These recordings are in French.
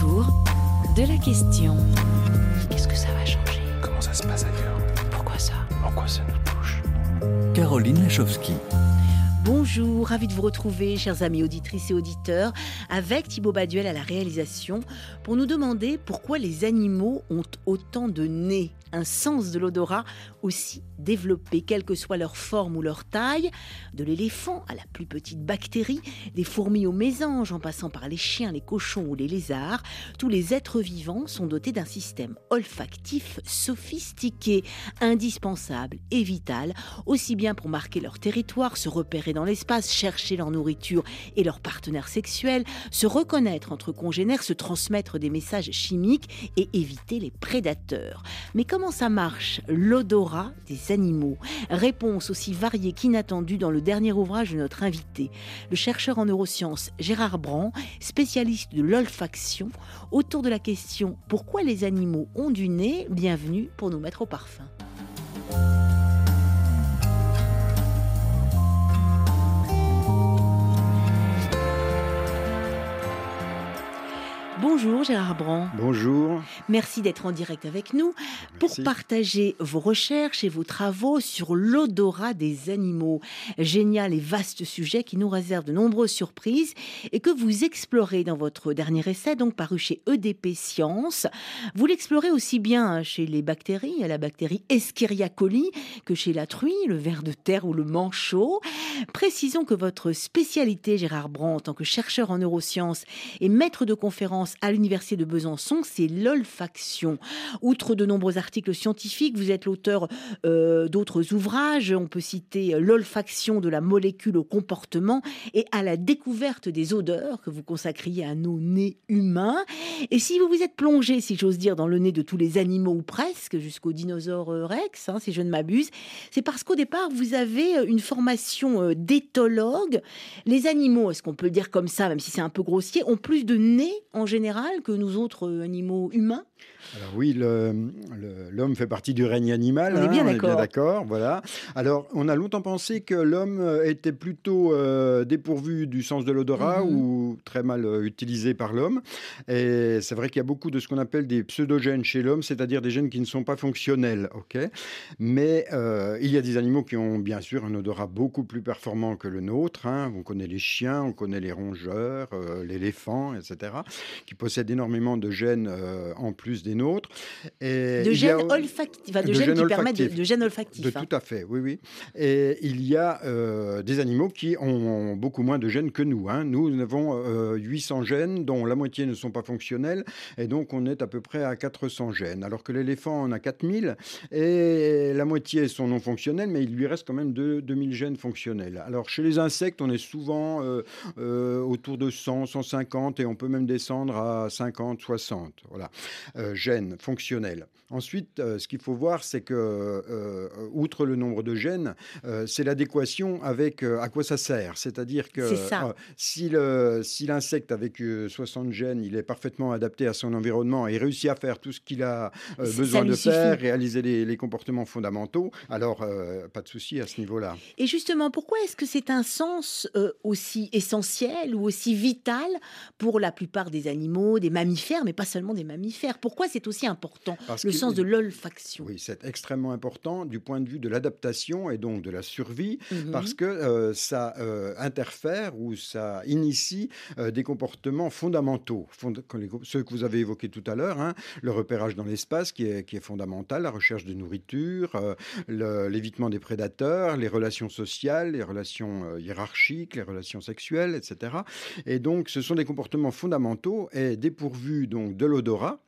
autour de la question. Qu'est-ce que ça va changer? Comment ça se passe ailleurs? Pourquoi ça? En quoi ça nous touche? Caroline Lachowski. Bonjour, ravi de vous retrouver, chers amis auditrices et auditeurs, avec Thibaut Baduel à la réalisation, pour nous demander pourquoi les animaux ont autant de nez, un sens de l'odorat aussi développé, quelle que soit leur forme ou leur taille, de l'éléphant à la plus petite bactérie, des fourmis aux mésanges, en passant par les chiens, les cochons ou les lézards, tous les êtres vivants sont dotés d'un système olfactif sophistiqué, indispensable et vital, aussi bien pour marquer leur territoire, se repérer dans l'espace, chercher leur nourriture et leur partenaire sexuel, se reconnaître entre congénères, se transmettre des messages chimiques et éviter les prédateurs. Mais comment ça marche? L'odorat des animaux. Réponse aussi variée qu'inattendue dans le dernier ouvrage de notre invité, le chercheur en neurosciences Gérard Brand, spécialiste de l'olfaction, autour de la question pourquoi les animaux ont du nez? Bienvenue pour nous mettre au parfum. Bonjour Gérard Brand. Bonjour. Merci d'être en direct avec nous pour partager vos recherches et vos travaux sur l'odorat des animaux. Génial et vaste sujet qui nous réserve de nombreuses surprises et que vous explorez dans votre dernier essai, donc paru chez EDP Science. Vous l'explorez aussi bien chez les bactéries, à la bactérie Escherichia coli, que chez la truie, le ver de terre ou le manchot. Précisons que votre spécialité, Gérard Brand, en tant que chercheur en neurosciences et maître de conférences à l'Université de Besançon, c'est l'olfaction. Outre de nombreux articles scientifiques, vous êtes l'auteur euh, d'autres ouvrages. On peut citer L'olfaction de la molécule au comportement et à la découverte des odeurs que vous consacriez à nos nez humains. Et si vous vous êtes plongé, si j'ose dire, dans le nez de tous les animaux ou presque, jusqu'au dinosaure euh, Rex, hein, si je ne m'abuse, c'est parce qu'au départ, vous avez euh, une formation euh, d'éthologue. Les animaux, est-ce qu'on peut dire comme ça, même si c'est un peu grossier, ont plus de nez en général que nous autres euh, animaux humains Alors oui, le- le- l'homme fait partie du règne animal. On est hein, bien d'accord. voilà. Alors, on a longtemps pensé que l'homme euh, était plutôt euh, dépourvu du sens de l'odorat Mhm. ou très mal euh, utilisé par l'homme. Et c'est vrai qu'il y a beaucoup de ce qu'on appelle des pseudogènes chez l'homme, c'est-à-dire des gènes qui ne sont pas fonctionnels, ok Mais euh, il y a des animaux qui ont bien sûr un odorat beaucoup plus performant que le nôtre. hein. On connaît les chiens, on connaît les rongeurs, euh, l'éléphant, etc., qui possèdent énormément de gènes en plus des nôtres. Et De y a- gènes olfactifs, enfin, de, de gènes gènes qui permettent de, olfactifs. de gènes olfactifs. de hein. tout à fait, oui, oui. Et il y a euh, des animaux qui ont beaucoup moins de gènes que nous. hein. Nous, nous avons euh, 800 gènes, dont la moitié ne sont pas fonctionnels, et donc on est à peu près à 400 gènes. Alors que l'éléphant en a 4000, et la moitié sont non fonctionnels, mais il lui reste quand même deux- 2000 gènes fonctionnels. Alors chez les insectes, on est souvent euh, euh, autour de 100, 150, et on peut même descendre à 50, 60. Voilà euh, gènes fonctionnels. Ensuite, euh, ce qu'il faut voir, c'est que, euh, outre le nombre de gènes, c'est l'adéquation avec à quoi ça sert. C'est-à-dire que si le- si l'insecte avec euh, 60 gènes, il est parfaitement adapté à son environnement et réussit à faire tout ce qu'il a besoin de faire, réaliser les, les comportements fondamentaux, alors pas de souci à ce niveau-là. Et justement, pourquoi est-ce que c'est un sens aussi essentiel ou aussi vital pour la plupart des animaux, des mammifères, mais pas seulement des mammifères? Pourquoi c'est aussi important, Parce le sens de l'olfaction? Oui, c'est extrêmement important du point de vue de l'adaptation et donc de la survie, Mhm. parce que euh, ça euh, interfère ou ça initie euh, des comportements fondamentaux, fond- ceux que vous avez évoqués tout à l'heure, hein, le repérage dans l'espace qui est, qui est fondamental, la recherche de nourriture, l'évitement des prédateurs, les relations sociales, les relations hiérarchiques, les relations sexuelles, etc. Et donc, ce sont des comportements fondamentaux et dépourvus donc de l'odorat.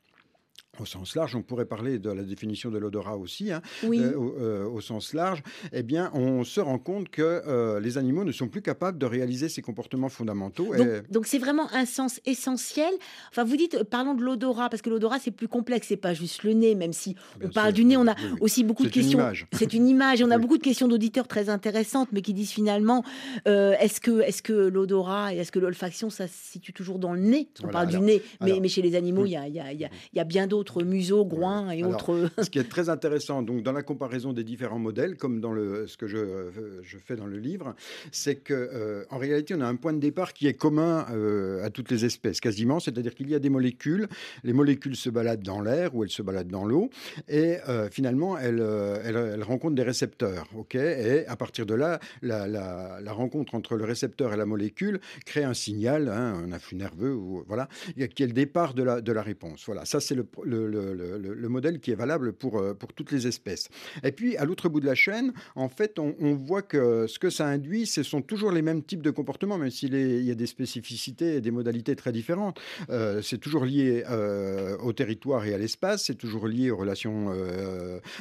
Au sens large, on pourrait parler de la définition de l'odorat aussi, hein, Oui. euh, au, euh, au sens large, eh bien, on se rend compte que euh, les animaux ne sont plus capables de réaliser ces comportements fondamentaux. et- Donc, c'est vraiment un sens essentiel. Enfin, vous dites, parlons de l'odorat, parce que l'odorat c'est plus complexe, c'est pas juste le nez, même si Bien on parle sûr, du nez, on a oui, oui. aussi beaucoup de C'est une questions. image. C'est une image, et on a beaucoup de questions d'auditeurs très intéressantes, mais qui disent finalement, est-ce que, est-ce que l'odorat et est-ce que l'olfaction, ça se situe toujours dans le nez? Voilà, parle alors- du nez, mais, alors- mais chez les animaux, il y a, y a- y a- y a bien d'autres autres museaux, groins et Alors, autres. Ce qui est très intéressant, donc dans la comparaison des différents modèles, comme dans le, ce que je, euh, je fais dans le livre, c'est que euh, en réalité, on a un point de départ qui est commun euh, à toutes les espèces, quasiment. C'est-à-dire qu'il y a des molécules. Les molécules se baladent dans l'air ou elles se baladent dans l'eau, et euh, finalement, elles, elles, elles rencontrent des récepteurs. Ok, et à partir de là, la, la- la rencontre entre le récepteur et la molécule crée un signal, hein, un afflux nerveux, ou voilà, qui est le départ de la, de la réponse. Voilà, ça c'est le, le, le- le- le modèle qui est valable pour, euh, pour toutes les espèces. Et puis, à l'autre bout de la chaîne, en fait, on, voit que ce que ça induit, ce sont toujours les mêmes types de comportements, même s'il y a des spécificités et des modalités très différentes. Euh, c'est toujours lié euh, au territoire et à l'espace, c'est toujours lié aux relations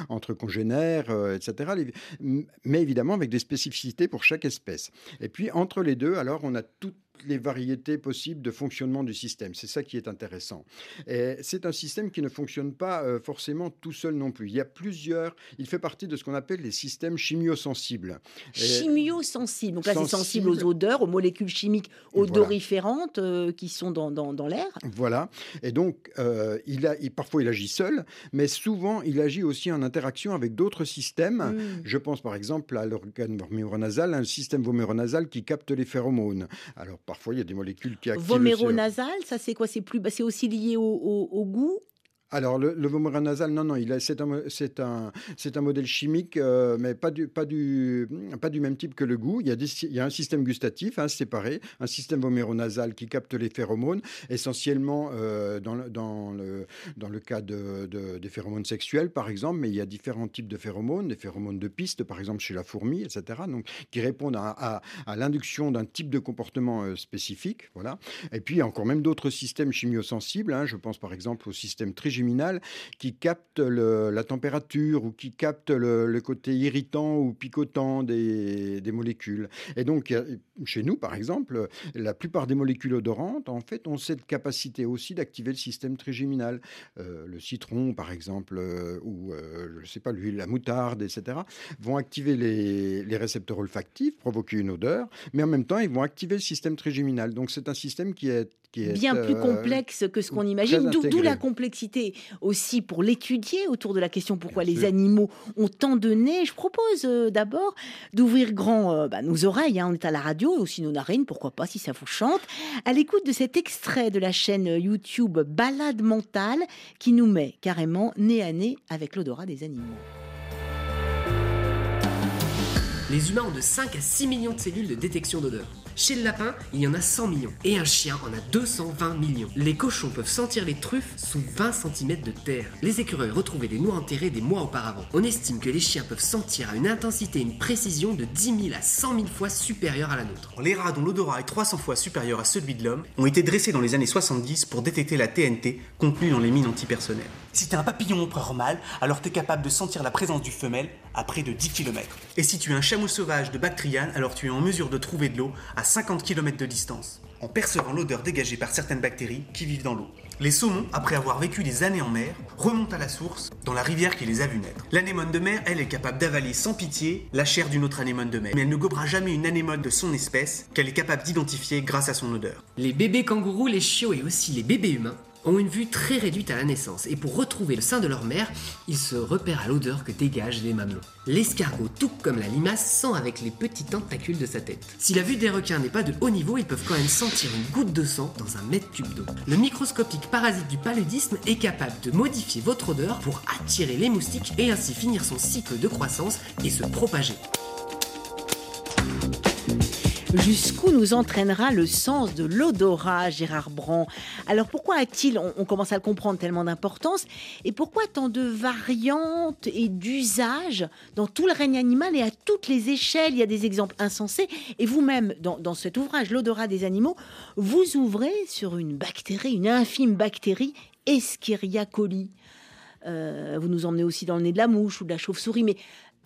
entre congénères, etc. Mais évidemment, avec des spécificités pour chaque espèce. Et puis, entre les deux, alors, on a toutes les variétés possibles de fonctionnement du système. C'est ça qui est intéressant. Et c'est un système qui ne fonctionne pas euh, forcément tout seul non plus. Il y a plusieurs, il fait partie de ce qu'on appelle les systèmes chimiosensibles. Et- Chimiosensible. Donc là, c'est sensible aux odeurs, aux molécules chimiques Voilà. odoriférantes euh, qui sont dans, dans, dans l'air. Voilà. Et donc, euh, il a, il- parfois, il agit seul, mais souvent, il agit aussi en interaction avec d'autres systèmes. Mm. Je pense par exemple à l'organe voméronasal, un système voméronasal qui capte les phéromones. Alors parfois il y a des molécules qui activent. Voméronasal, ça c'est quoi? C'est plus, bah, c'est aussi lié au, au- au goût? Alors le, le voméronasal, non, non, c'est un, modèle chimique, euh, mais pas du, même type que le goût. Il y a, un système gustatif hein, séparé, un système voméronasal qui capte les phéromones, essentiellement euh, dans, le, cas de, de- des phéromones sexuels, par exemple, mais il y a différents types de phéromones, des phéromones de piste, par exemple chez la fourmi, etc., donc, qui répondent à, l'induction d'un type de comportement euh, spécifique. Voilà. Et puis, il y a encore même d'autres systèmes chimiosensibles. hein. Je pense par exemple au système qui capte le- la température ou qui capte le, côté irritant ou picotant des, molécules. Et donc, chez nous, par exemple, la plupart des molécules odorantes, en fait, ont cette capacité aussi d'activer le système trigeminal. Euh, le citron, par exemple, euh, ou, euh, je ne sais pas, l'huile, la moutarde, etc., vont activer les, les récepteurs olfactifs, provoquer une odeur, mais en même temps, ils vont activer le système trigeminal. Donc, c'est un système qui est... Qui est Bien plus euh, complexe que ce qu'on imagine, d'où la complexité aussi pour l'étudier autour de la question pourquoi Bien les sûr. animaux ont tant de nez. Je propose euh, d'abord d'ouvrir grand euh, bah, nos oreilles, hein, on est à la radio, et aussi nos narines, pourquoi pas si ça vous chante, à l'écoute de cet extrait de la chaîne YouTube Balade mentale qui nous met carrément nez à nez avec l'odorat des animaux. Les humains ont de 5 à 6 millions de cellules de détection d'odeur. Chez le lapin, il y en a 100 millions. Et un chien en a 220 millions. Les cochons peuvent sentir les truffes sous 20 cm de terre. Les écureuils retrouvaient des noix enterrées des mois auparavant. On estime que les chiens peuvent sentir à une intensité et une précision de 10 000 à 100 000 fois supérieure à la nôtre. Les rats dont l'odorat est 300 fois supérieur à celui de l'homme ont été dressés dans les années 70 pour détecter la TNT contenue dans les mines antipersonnelles. Si t'es un papillon empereur mâle, alors t'es capable de sentir la présence du femelle à près de 10 km. Et si tu es un chameau sauvage de Bactriane, alors tu es en mesure de trouver de l'eau à 50 km de distance, en percevant l'odeur dégagée par certaines bactéries qui vivent dans l'eau. Les saumons, après avoir vécu des années en mer, remontent à la source, dans la rivière qui les a vus naître. L'anémone de mer, elle, est capable d'avaler sans pitié la chair d'une autre anémone de mer. Mais elle ne gobera jamais une anémone de son espèce qu'elle est capable d'identifier grâce à son odeur. Les bébés kangourous, les chiots et aussi les bébés humains ont une vue très réduite à la naissance et pour retrouver le sein de leur mère, ils se repèrent à l'odeur que dégagent les mamelons. L'escargot, tout comme la limace, sent avec les petits tentacules de sa tête. Si la vue des requins n'est pas de haut niveau, ils peuvent quand même sentir une goutte de sang dans un mètre cube d'eau. Le microscopique parasite du paludisme est capable de modifier votre odeur pour attirer les moustiques et ainsi finir son cycle de croissance et se propager. Jusqu'où nous entraînera le sens de l'odorat, Gérard Brand Alors pourquoi a-t-il, on, commence à le comprendre, tellement d'importance? Et pourquoi tant de variantes et d'usages dans tout le règne animal et à toutes les échelles? Il y a des exemples insensés. Et vous-même, dans, dans cet ouvrage, L'odorat des animaux, vous ouvrez sur une bactérie, une infime bactérie, Escherichia coli. Euh, vous nous emmenez aussi dans le nez de la mouche ou de la chauve-souris, mais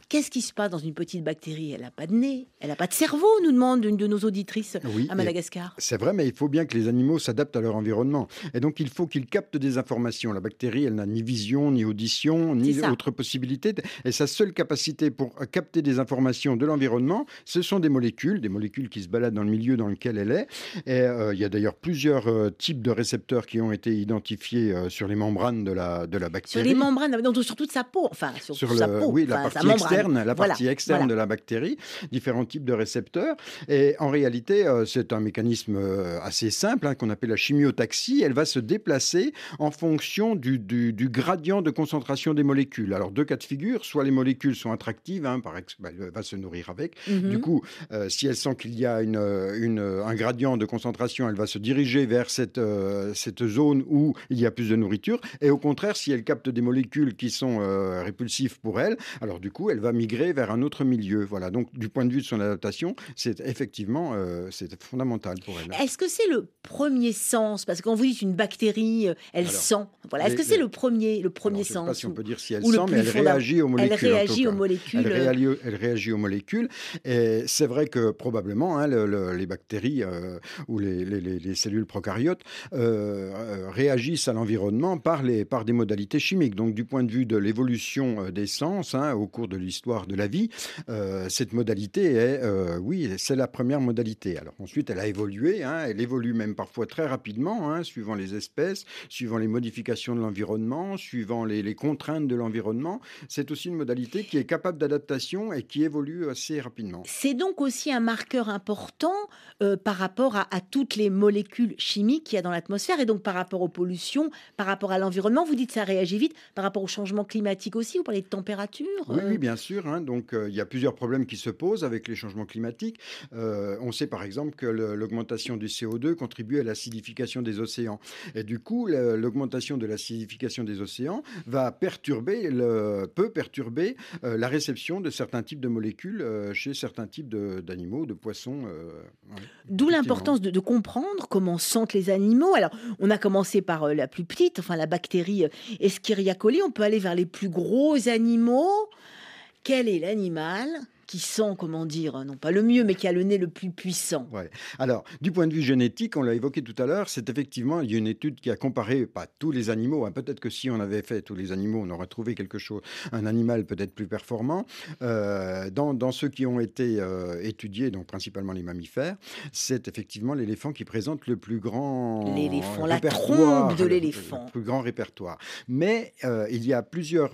Qu'est-ce qui se passe dans une petite bactérie? Elle n'a pas de nez, elle n'a pas de cerveau, nous demande une de nos auditrices Oui, à Madagascar. C'est vrai, mais il faut bien que les animaux s'adaptent à leur environnement. Et donc, il faut qu'ils captent des informations. La bactérie, elle n'a ni vision, ni audition, ni autre possibilité. Et sa seule capacité pour euh, capter des informations de l'environnement, ce sont des molécules, des molécules qui se baladent dans le milieu dans lequel elle est. Et euh, il y a d'ailleurs plusieurs euh, types de récepteurs qui ont été identifiés euh, sur les membranes de la, de la Sur bactérie. les membranes, donc sur toute sa peau, enfin sur, sur toute sa peau, oui, la enfin, sa partie membrane. Externe, la Voilà, partie externe voilà. de la bactérie, différents types de récepteurs. Et en réalité, euh, c'est un mécanisme euh, assez simple hein, qu'on appelle la chimiotaxie. Elle va se déplacer en fonction du, du- du gradient de concentration des molécules. Alors deux cas de figure, soit les molécules sont attractives, hein, par ex- bah, elle va se nourrir avec. Mhm. Du coup, euh, si elle sent qu'il y a une, une, un gradient de concentration, elle va se diriger vers cette, euh, cette zone où il y a plus de nourriture. Et au contraire, si elle capte des molécules qui sont répulsives pour elle, alors du coup, elle va migrer vers un autre milieu. Voilà. Donc, du point de vue de son adaptation, c'est effectivement euh, c'est fondamental pour elle. Est-ce que c'est le premier sens? Parce que quand vous dites une bactérie, euh, elle Alors, sent. Voilà. Est-ce que c'est le premier, le premier Alors, je ne sais sens pas si on peut dire si elle sent, mais elle réagit aux Elle molécules. en tout réagit aux molécules. Elle euh, réagit, aux- elle réagit aux molécules. Et c'est vrai que probablement, hein, le- le- les bactéries euh, ou les, les- les- les cellules prokaryotes euh, euh, réagissent à l'environnement par, les, par des modalités chimiques. Donc, du point de vue de l'évolution euh, des sens hein, au cours de l'histoire de la vie, euh, cette modalité est, euh, oui, c'est la première modalité. Alors ensuite, elle a évolué. hein, elle évolue même parfois très rapidement, hein, suivant les espèces, suivant les modifications de l'environnement, suivant les, les contraintes de l'environnement. C'est aussi une modalité qui est capable d'adaptation et qui évolue assez rapidement. C'est donc aussi un marqueur important euh, par rapport à, à toutes les molécules chimiques qu'il y a dans l'atmosphère et donc par rapport aux pollutions, par rapport à l'environnement. Vous dites ça réagit vite par rapport au changement climatique aussi. Vous parlez de température. Oui, euh, oui, bien sûr. hein. Donc, euh, il y a plusieurs problèmes qui se posent avec les changements climatiques. Euh, on sait par exemple que l'augmentation du CO2 contribue à l'acidification des océans. Et du coup, l'augmentation de l'acidification des océans va perturber, le, peut perturber euh, la réception de certains types de molécules euh, chez certains types d'animaux, de, poissons. euh, ouais, D'où l'importance de, de comprendre comment sentent les animaux. Alors, on a commencé par la plus petite, enfin la bactérie Escherichia coli. On peut aller vers les plus gros animaux. Quel est l'animal qui sent, comment dire, non pas le mieux, mais qui a le nez le plus puissant Ouais. Alors, du point de vue génétique, on l'a évoqué tout à l'heure, c'est effectivement, il y a une étude qui a comparé, pas tous les animaux, hein, peut-être que si on avait fait tous les animaux, on aurait trouvé quelque chose, un animal peut-être plus performant. Euh, dans, dans ceux qui ont été euh, étudiés, donc principalement les mammifères, c'est effectivement l'éléphant qui présente le plus grand L'éléphant, la trompe de l'éléphant. Le plus grand répertoire. Mais euh, il y a plusieurs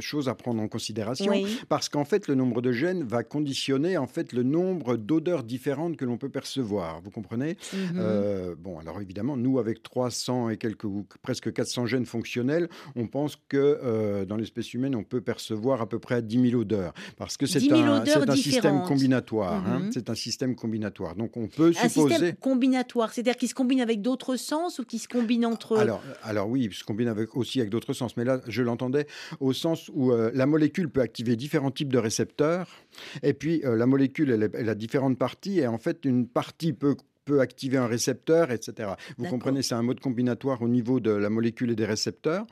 choses à prendre en considération. Oui. Parce qu'en fait, le nombre de gènes va conditionner en fait le nombre d'odeurs différentes que l'on peut percevoir. Vous comprenez? Mhm. Euh, Bon, alors évidemment, nous avec 300 et quelques ou presque 400 gènes fonctionnels, on pense que euh, dans l'espèce humaine, on peut percevoir à peu près 10 000 odeurs, parce que c'est 10 000 un, système combinatoire. hein. Mhm. c'est un système combinatoire. Donc on peut Un supposer. système combinatoire, c'est-à-dire qui se combine avec d'autres sens ou qui se combine entre eux? Alors, alors oui, il se combine avec, aussi avec d'autres sens, mais là, je l'entendais au sens où euh, la molécule peut activer différents types de récepteurs, et puis euh, la molécule, elle, elle a différentes parties, et en fait, une partie peut peut activer un récepteur, etc. Vous comprenez, c'est un mode combinatoire au niveau de la molécule et des récepteurs.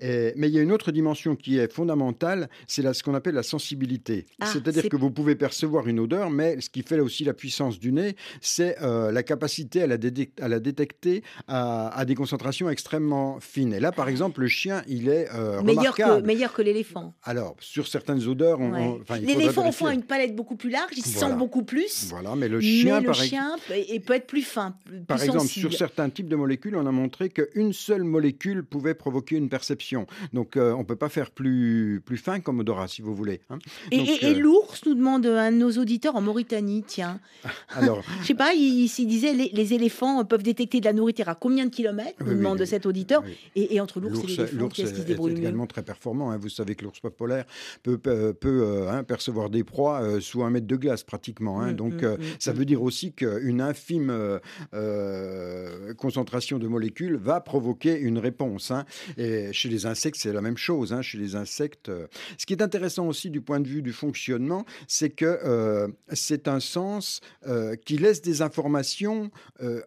Et- mais il y a une autre dimension qui est fondamentale, c'est ce qu'on appelle la sensibilité. Ah, C'est-à-dire c'est- que vous pouvez percevoir une odeur, mais ce qui fait aussi la puissance du nez, c'est euh, la capacité à la, détec- à la détecter à, à des concentrations extrêmement fines. Et là, par exemple, le chien, il est euh, meilleur que, remarquable. meilleur que l'éléphant. Alors, sur certaines odeurs, on, Ouais. L'éléphant, au fond, a une palette beaucoup plus large, il Voilà. sent beaucoup plus. Voilà, mais le chien, mais le par chien et peut être plus fin, plus Par exemple, sensible. sur certains types de molécules, on a montré qu'une seule molécule pouvait provoquer une perception. Donc, euh, on ne peut pas faire plus, plus fin comme odorat, si vous voulez. hein. Et, Donc, et- et euh, l'ours nous demande un de nos auditeurs en Mauritanie, tiens. Alors, Je sais pas, il, il disait les, les éléphants peuvent détecter de la nourriture à combien de kilomètres Oui, nous demande oui. cet auditeur. oui. Et, et entre l'ours et l'éléphant, qu'est-ce qui se débrouille également très performant. hein. Vous savez que l'ours polaire peut, peut, peut, euh, hein, percevoir des proies euh, sous un mètre de glace pratiquement. hein. Mm, Donc mm, euh, mm, ça veut dire aussi qu'une infime euh, euh, concentration de molécules va provoquer une réponse. hein. Et chez les insectes, c'est la même chose. hein. Chez les insectes, euh, ce qui est intéressant aussi du point de vue du fonctionnement, c'est que euh, c'est un sens euh, qui laisse des informations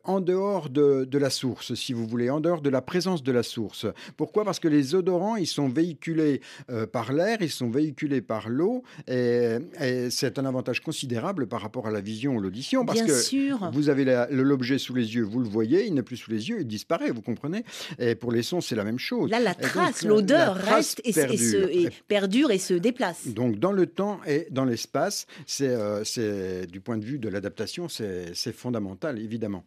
en dehors de, de la source, si vous voulez, en dehors de la présence de la source. Pourquoi? Parce que les odorants, ils sont véhiculés par l'air, ils sont véhiculés par l'eau, et, et c'est un avantage considérable par rapport à la vision ou l'audition, parce Bien que sûr. vous avez le- l'objet sous les yeux, vous le voyez, il n'est plus sous les yeux, il disparaît, vous comprenez? Et pour les sons, c'est la même chose. Là, la trace, l'odeur reste et, se- et se- perdure. et perdure et se déplace. Donc dans le temps et dans l'espace, c'est euh, du point de vue de l'adaptation, c'est fondamental, évidemment.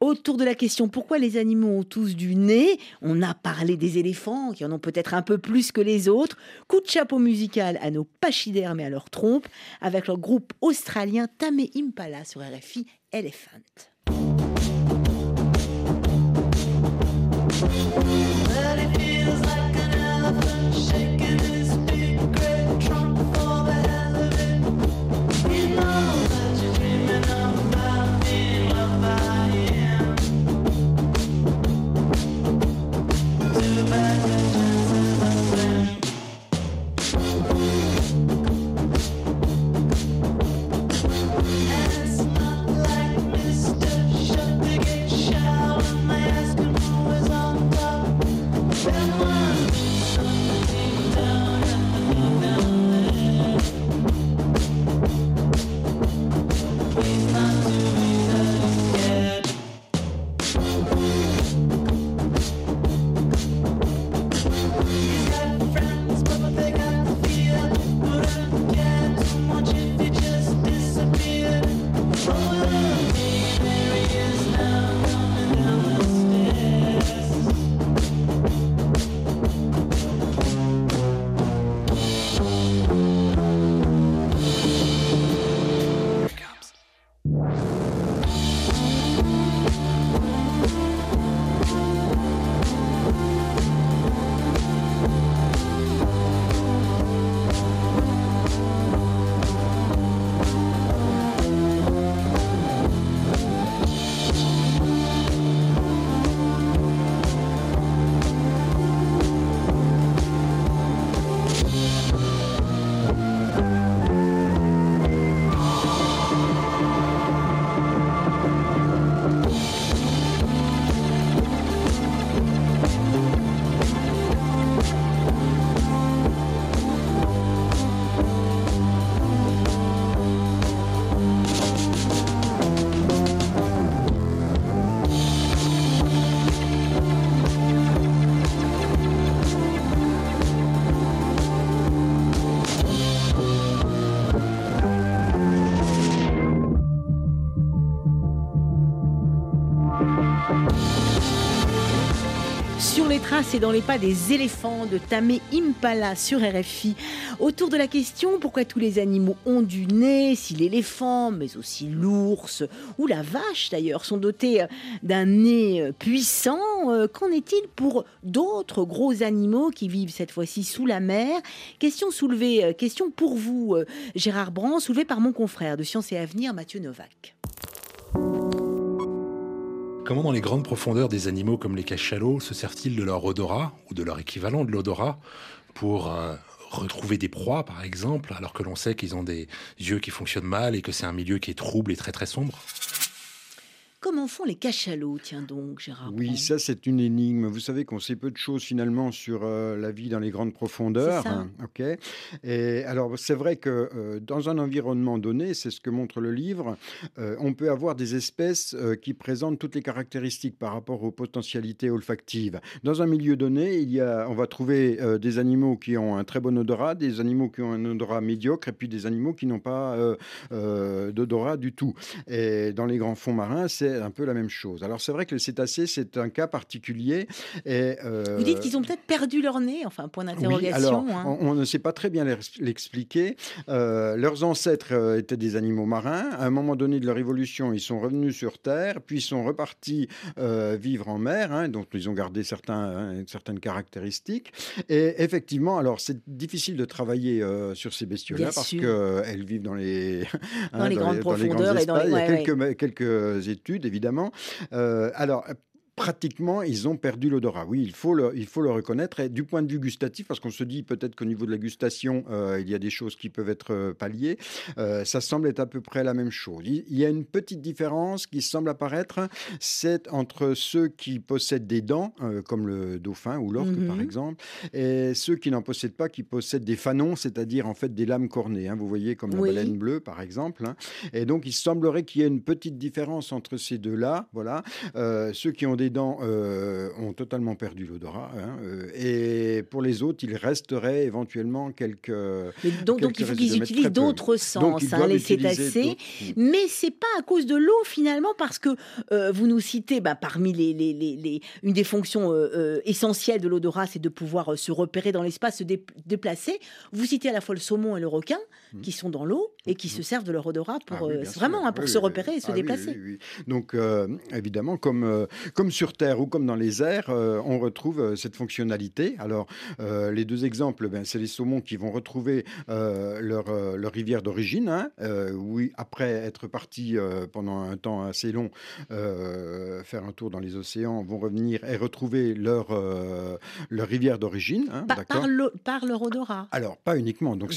Autour de la question pourquoi les animaux ont tous du nez, on a parlé des éléphants qui en ont peut-être un peu plus que les autres. Coup de chapeau musical à nos pachydermes et à leur trompe avec leur groupe australien Tame Impala sur RFI Elephant. Sur les traces et dans les pas des éléphants de Tame Impala sur RFI. Autour de la question pourquoi tous les animaux ont du nez, si l'éléphant, mais aussi l'ours ou la vache d'ailleurs, sont dotés euh, d'un nez euh, puissant, euh, qu'en est-il pour d'autres gros animaux qui vivent cette fois-ci sous la mer? Question soulevée, question pour vous, Gérard Brand, soulevée par mon confrère de Sciences et Avenir, Mathieu Novak. Comment dans les grandes profondeurs des animaux comme les cachalots se servent-ils de leur odorat ou de leur équivalent de l'odorat pour euh, retrouver des proies par exemple alors que l'on sait qu'ils ont des yeux qui fonctionnent mal et que c'est un milieu qui est trouble et très très sombre? Comment font les cachalots, tiens donc, Gérard Oui, Brand ça c'est une énigme. Vous savez qu'on sait peu de choses finalement sur euh, la vie dans les grandes profondeurs. Hein, ok. Et alors c'est vrai que euh, dans un environnement donné, c'est ce que montre le livre, euh, on peut avoir des espèces qui présentent toutes les caractéristiques par rapport aux potentialités olfactives. Dans un milieu donné, il y a, on va trouver des animaux qui ont un très bon odorat, des animaux qui ont un odorat médiocre, et puis des animaux qui n'ont pas d'odorat du tout. Et dans les grands fonds marins, c'est un peu la même chose. Alors c'est vrai que le cétacé, c'est un cas particulier. Et, euh, Vous dites qu'ils ont peut-être perdu leur nez, enfin, point d'interrogation. hein. on, on ne sait pas très bien l'ex- l'expliquer. Euh, leurs ancêtres euh, étaient des animaux marins. À un moment donné de leur évolution, ils sont revenus sur Terre, puis ils sont repartis euh, vivre en mer, hein, donc ils ont gardé certains, hein, certaines caractéristiques. Et effectivement, alors c'est difficile de travailler sur ces bestioles-là parce qu'elles vivent dans les, Dans les grandes profondeurs et dans les- espaces. Il y a ouais, quelques, études, évidemment. alors, pratiquement, ils ont perdu l'odorat. Oui, il faut, le, il faut le reconnaître. Et du point de vue gustatif, parce qu'on se dit peut-être qu'au niveau de la gustation, euh, il y a des choses qui peuvent être euh, palliées, euh, ça semble être à peu près la même chose. Il, y a une petite différence qui semble apparaître, c'est entre ceux qui possèdent des dents, comme le dauphin ou l'orque par mhm. exemple, et ceux qui n'en possèdent pas, qui possèdent des fanons, c'est-à-dire en fait des lames cornées. Hein, vous voyez, comme la baleine bleue par exemple. Hein. Et donc, il semblerait qu'il y ait une petite différence entre ces deux-là. Voilà. ceux qui ont des dents euh, ont totalement perdu l'odorat. Hein, euh, et pour les autres, il resterait éventuellement quelques. donc, donc, il faut qu'ils utilisent d'autres sens, hein, les cétacés. Mais c'est pas à cause de l'eau finalement, parce que euh, vous nous citez, bah, parmi les, les, les, une des fonctions essentielles de l'odorat, c'est de pouvoir se repérer dans l'espace, se déplacer. Vous citez à la fois le saumon et le requin, mmh. qui sont dans l'eau et qui mmh. se servent de leur odorat pour ah vraiment hein, pour se repérer et se ah déplacer. donc évidemment, comme, comme sur Terre ou comme dans les airs, euh, on retrouve euh, cette fonctionnalité. Alors, euh, les deux exemples, ben, c'est les saumons qui vont retrouver leur, leur, rivière d'origine, hein, oui, après être partis pendant un temps assez long, faire un tour dans les océans, vont revenir et retrouver leur, leur rivière d'origine. Hein, par, par, leur odorat. Alors, pas uniquement. Donc,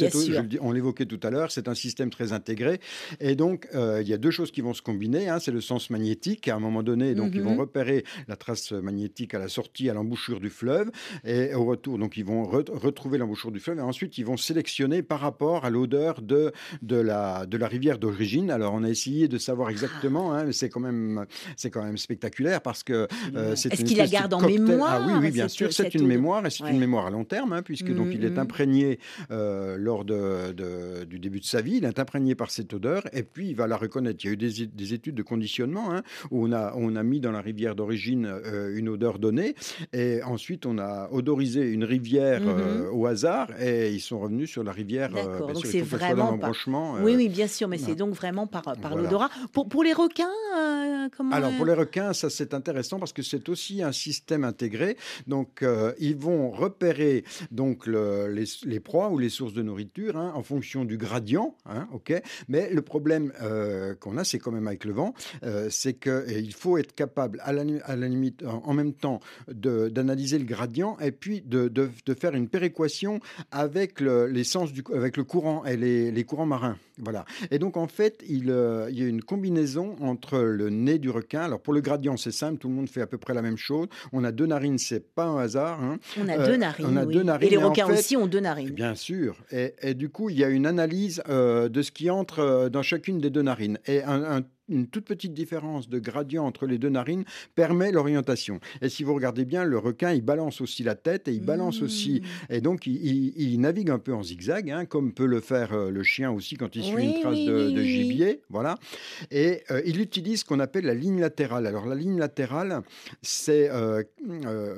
on l'évoquait tout à l'heure, c'est un système très intégré. Et donc, il y a deux choses qui vont se combiner. Hein, c'est le sens magnétique. À un moment donné, donc, ils vont mhm. repérer la trace magnétique à la sortie, à l'embouchure du fleuve, et au retour, donc ils vont retrouver l'embouchure du fleuve, et ensuite ils vont sélectionner par rapport à l'odeur de, de, la, de la rivière d'origine. Alors on a essayé de savoir exactement, hein, mais c'est quand même quand même spectaculaire parce que euh, c'est Est-ce qu'il la garde en mémoire Ah oui, oui, bien sûr, c'est une mémoire, et c'est une mémoire à long terme, hein, puisque donc il est mm-hmm. imprégné euh, lors de, du début de sa vie, il est imprégné par cette odeur, et puis il va la reconnaître. Il y a eu des, des études de conditionnement hein, où on a, on a mis dans la rivière d'origine euh, une odeur donnée. Et ensuite, on a odorisé une rivière mhm. euh, au hasard et ils sont revenus sur la rivière. Euh, D'accord, donc c'est vraiment. Par... oui, oui, bien sûr, mais c'est donc vraiment par, par l'odorat. Pour, pour les requins, comment Alors, pour les requins, ça c'est intéressant parce que c'est aussi un système intégré. Donc, ils vont repérer donc le, les, les, proies ou les sources de nourriture hein, en fonction du gradient. Hein, ok mais le problème qu'on a, c'est quand même avec le vent, c'est qu'il faut être capable, à la, à la limite, en même temps d'analyser le gradient et puis de, de, faire une péréquation avec le, du, avec le courant et les, les, courants marins. Voilà. Et donc, en fait, il, euh, il, y a une combinaison entre le nez du requin. Alors, pour le gradient, c'est simple, tout le monde fait à peu près la même chose. On a deux narines, c'est pas un hasard. Hein. On a deux narines. On a deux narines. Et les requins aussi ont deux narines. Bien sûr. Et, et, du coup, il y a une analyse euh, de ce qui entre euh, dans chacune des deux narines. Et un, un une toute petite différence de gradient entre les deux narines permet l'orientation. Et si vous regardez bien, le requin, il balance aussi la tête et il balance aussi. Mmh. Et donc, il, navigue un peu en zigzag, hein, comme peut le faire euh, le chien aussi quand il suit une trace de, gibier. Voilà. Et euh, il utilise ce qu'on appelle la ligne latérale. Alors, la ligne latérale, c'est euh,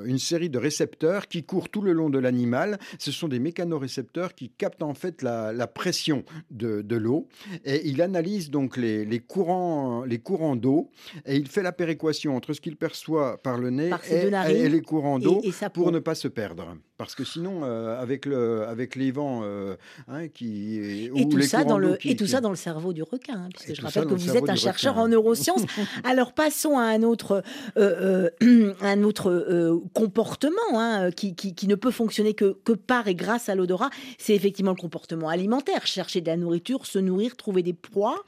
une série de récepteurs qui courent tout le long de l'animal. Ce sont des mécanorécepteurs qui captent en fait la, pression de, l'eau. Et il analyse donc les courants les courants d'eau et il fait la péréquation entre ce qu'il perçoit par le nez et, les courants d'eau pour ne pas se perdre. Parce que sinon, euh, avec, le, avec les vents euh, hein, qui. Et, tout, ça dans, le, et tout ça dans le cerveau du requin, hein, puisque je rappelle que vous êtes un chercheur en neurosciences. Alors passons à un autre, euh, un autre comportement hein, qui, qui, qui, ne peut fonctionner que, que par et grâce à l'odorat. C'est effectivement le comportement alimentaire. Chercher de la nourriture, se nourrir, trouver des proies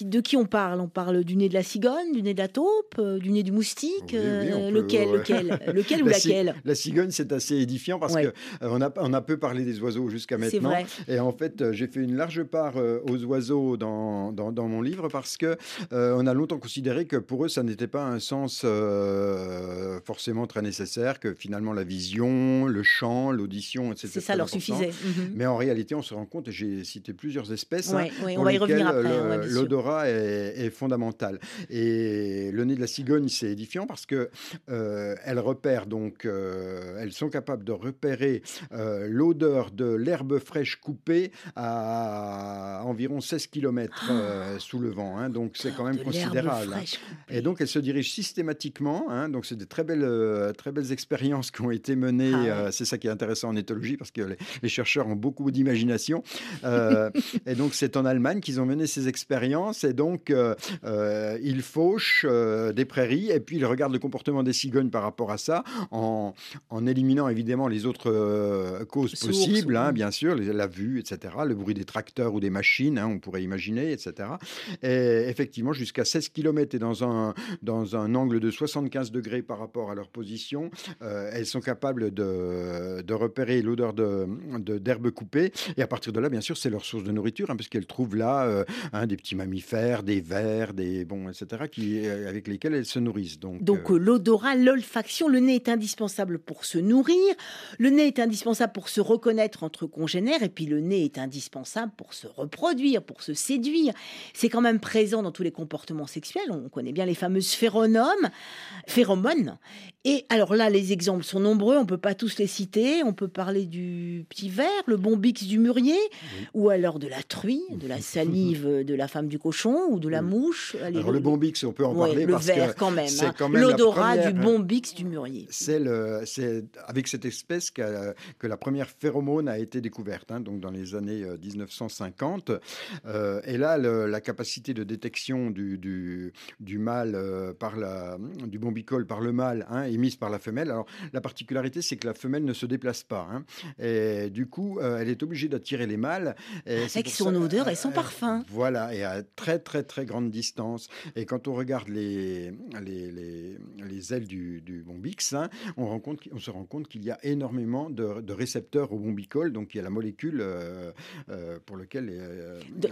de qui on parle? On parle du nez de la cigogne, du nez de la taupe, euh, du nez du moustique euh, Lequel, lequel? Lequel ou laquelle? La cigogne, c'est assez édifiant parce qu'on que euh, on, a, on a peu parlé des oiseaux jusqu'à maintenant. Vrai. Et en fait, j'ai fait une large part aux oiseaux dans, dans, mon livre parce que on a longtemps considéré que pour eux, ça n'était pas un sens forcément très nécessaire, que finalement la vision, le chant, l'audition, etc. C'est ça leur suffisait. Mhm. Mais en réalité, on se rend compte, et j'ai cité plusieurs espèces, hein, on va y revenir après. Hein, est, fondamental. Et le nez de la cigogne, c'est édifiant parce que euh, elles repèrent donc, euh, elles sont capables de repérer euh, l'odeur de l'herbe fraîche coupée à environ 16 km ah sous le vent. Hein. donc c'est quand même considérable. Hein. Et donc elles se dirigent systématiquement. Hein. donc c'est des très belles, très belles expériences qui ont été menées. Ah c'est ça qui est intéressant en éthologie parce que les, les chercheurs ont beaucoup d'imagination. et donc c'est en Allemagne qu'ils ont mené ces expériences naissance et donc il fauche des prairies et puis il regarde le comportement des cigognes par rapport à ça en, en éliminant évidemment les autres causes possibles, hein, bien sûr, la vue, etc., le bruit des tracteurs ou des machines, hein, on pourrait imaginer, etc. Et effectivement, jusqu'à 16 km et dans un, dans un angle de 75 degrés par rapport à leur position, elles sont capables de, de repérer l'odeur d'herbe de, d'herbe coupée. Et à partir de là, bien sûr, c'est leur source de nourriture, hein, parce qu'elles trouvent là euh, hein, des petits mammifères, des vers, des bon, etc., qui, euh, avec lesquels elles se nourrissent. Donc, Donc euh, l'odorat, l'olfaction, le nez est indispensable pour se nourrir, le nez est indispensable pour se reconnaître entre congénères, et puis le nez est indispensable pour se reproduire, pour se séduire. C'est quand même présent dans tous les comportements sexuels. On connaît bien les fameuses phéromones. phéromones. Et alors là, les exemples sont nombreux, on peut pas tous les citer. On peut parler du petit ver, le bombix du mûrier, ou alors de la truie, de la salive de la femme du cochon, ou de la mouche. alors le bombix, on peut en parler le ver quand même. Hein. L'odorat du bombix du mûrier. C'est avec cette espèce que, que, la première phéromone a été découverte, hein, donc dans les années 1950. Euh, euh, et là, la capacité de détection du, du, du mâle euh, par la, du bombicole par le mâle hein, émise par la femelle. Alors la particularité, c'est que la femelle ne se déplace pas. Hein. Et du coup, euh, elle est obligée d'attirer les mâles. Avec son odeur et son euh, parfum. Voilà, et à très très très grande distance. Et quand on regarde les, les, les, les ailes du, du bombix, hein, on, rend compte, on se rend compte qu'il y a énormément de, de, récepteurs au bombicole. Donc il y a la molécule euh, pour laquelle...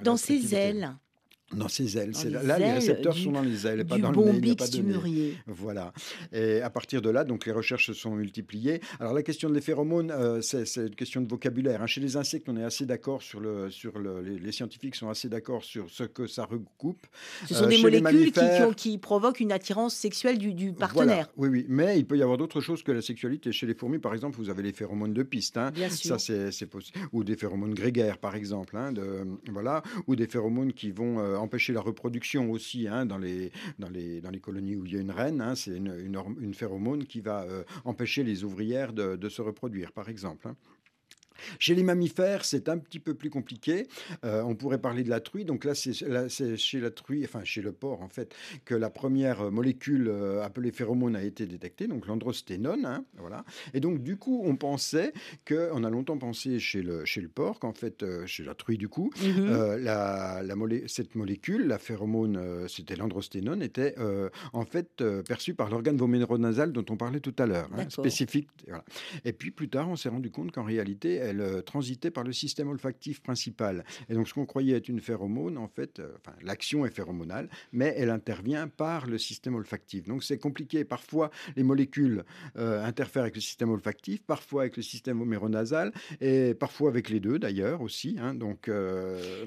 dans ces ailes dans ses ailes. là, les récepteurs sont dans les ailes, pas dans le nez. Pas du mûrier. Voilà. Et à partir de là, donc les recherches se sont multipliées. Alors la question des phéromones, euh, c'est une question de vocabulaire. Hein. Chez les insectes, on est assez d'accord sur le, sur le, les, scientifiques sont assez d'accord sur ce que ça recoupe. Ce sont euh, des molécules qui, qui, provoquent une attirance sexuelle du, du partenaire. Oui, oui. Mais il peut y avoir d'autres choses que la sexualité. Chez les fourmis, par exemple, vous avez les phéromones de piste. Hein. Bien sûr. Ça, c'est possible. Ou des phéromones grégaires, par exemple. Hein, de, voilà. Ou des phéromones qui vont euh, empêcher la reproduction aussi hein, dans, les, colonies où il y a une reine. Hein, c'est une, une, phéromone qui va euh, empêcher les ouvrières de, de, se reproduire, par exemple. Chez les mammifères, c'est un petit peu plus compliqué. Euh, on pourrait parler de la truie. Donc là, c'est chez la truie, enfin chez le porc en fait, que la première molécule euh, appelée phéromone a été détectée, donc l'androsténone. Hein, voilà. Et donc du coup, on pensait que, on a longtemps pensé chez le chez le porc qu'en fait, euh, chez la truie du coup, mm-hmm. la, la cette molécule, la phéromone, c'était l'androsténone, était en fait perçue par l'organe voméronasal dont on parlait tout à l'heure, hein, spécifique. Voilà. Et puis plus tard, on s'est rendu compte qu'en réalité, elle euh, transitait par le système olfactif principal. Et donc, ce qu'on croyait être une phéromone, en fait, euh, l'action est phéromonale, mais elle intervient par le système olfactif. Donc, c'est compliqué. Parfois, les molécules euh, interfèrent avec le système olfactif, parfois avec le système homéronasal, et parfois avec les deux, d'ailleurs, aussi. Hein. donc,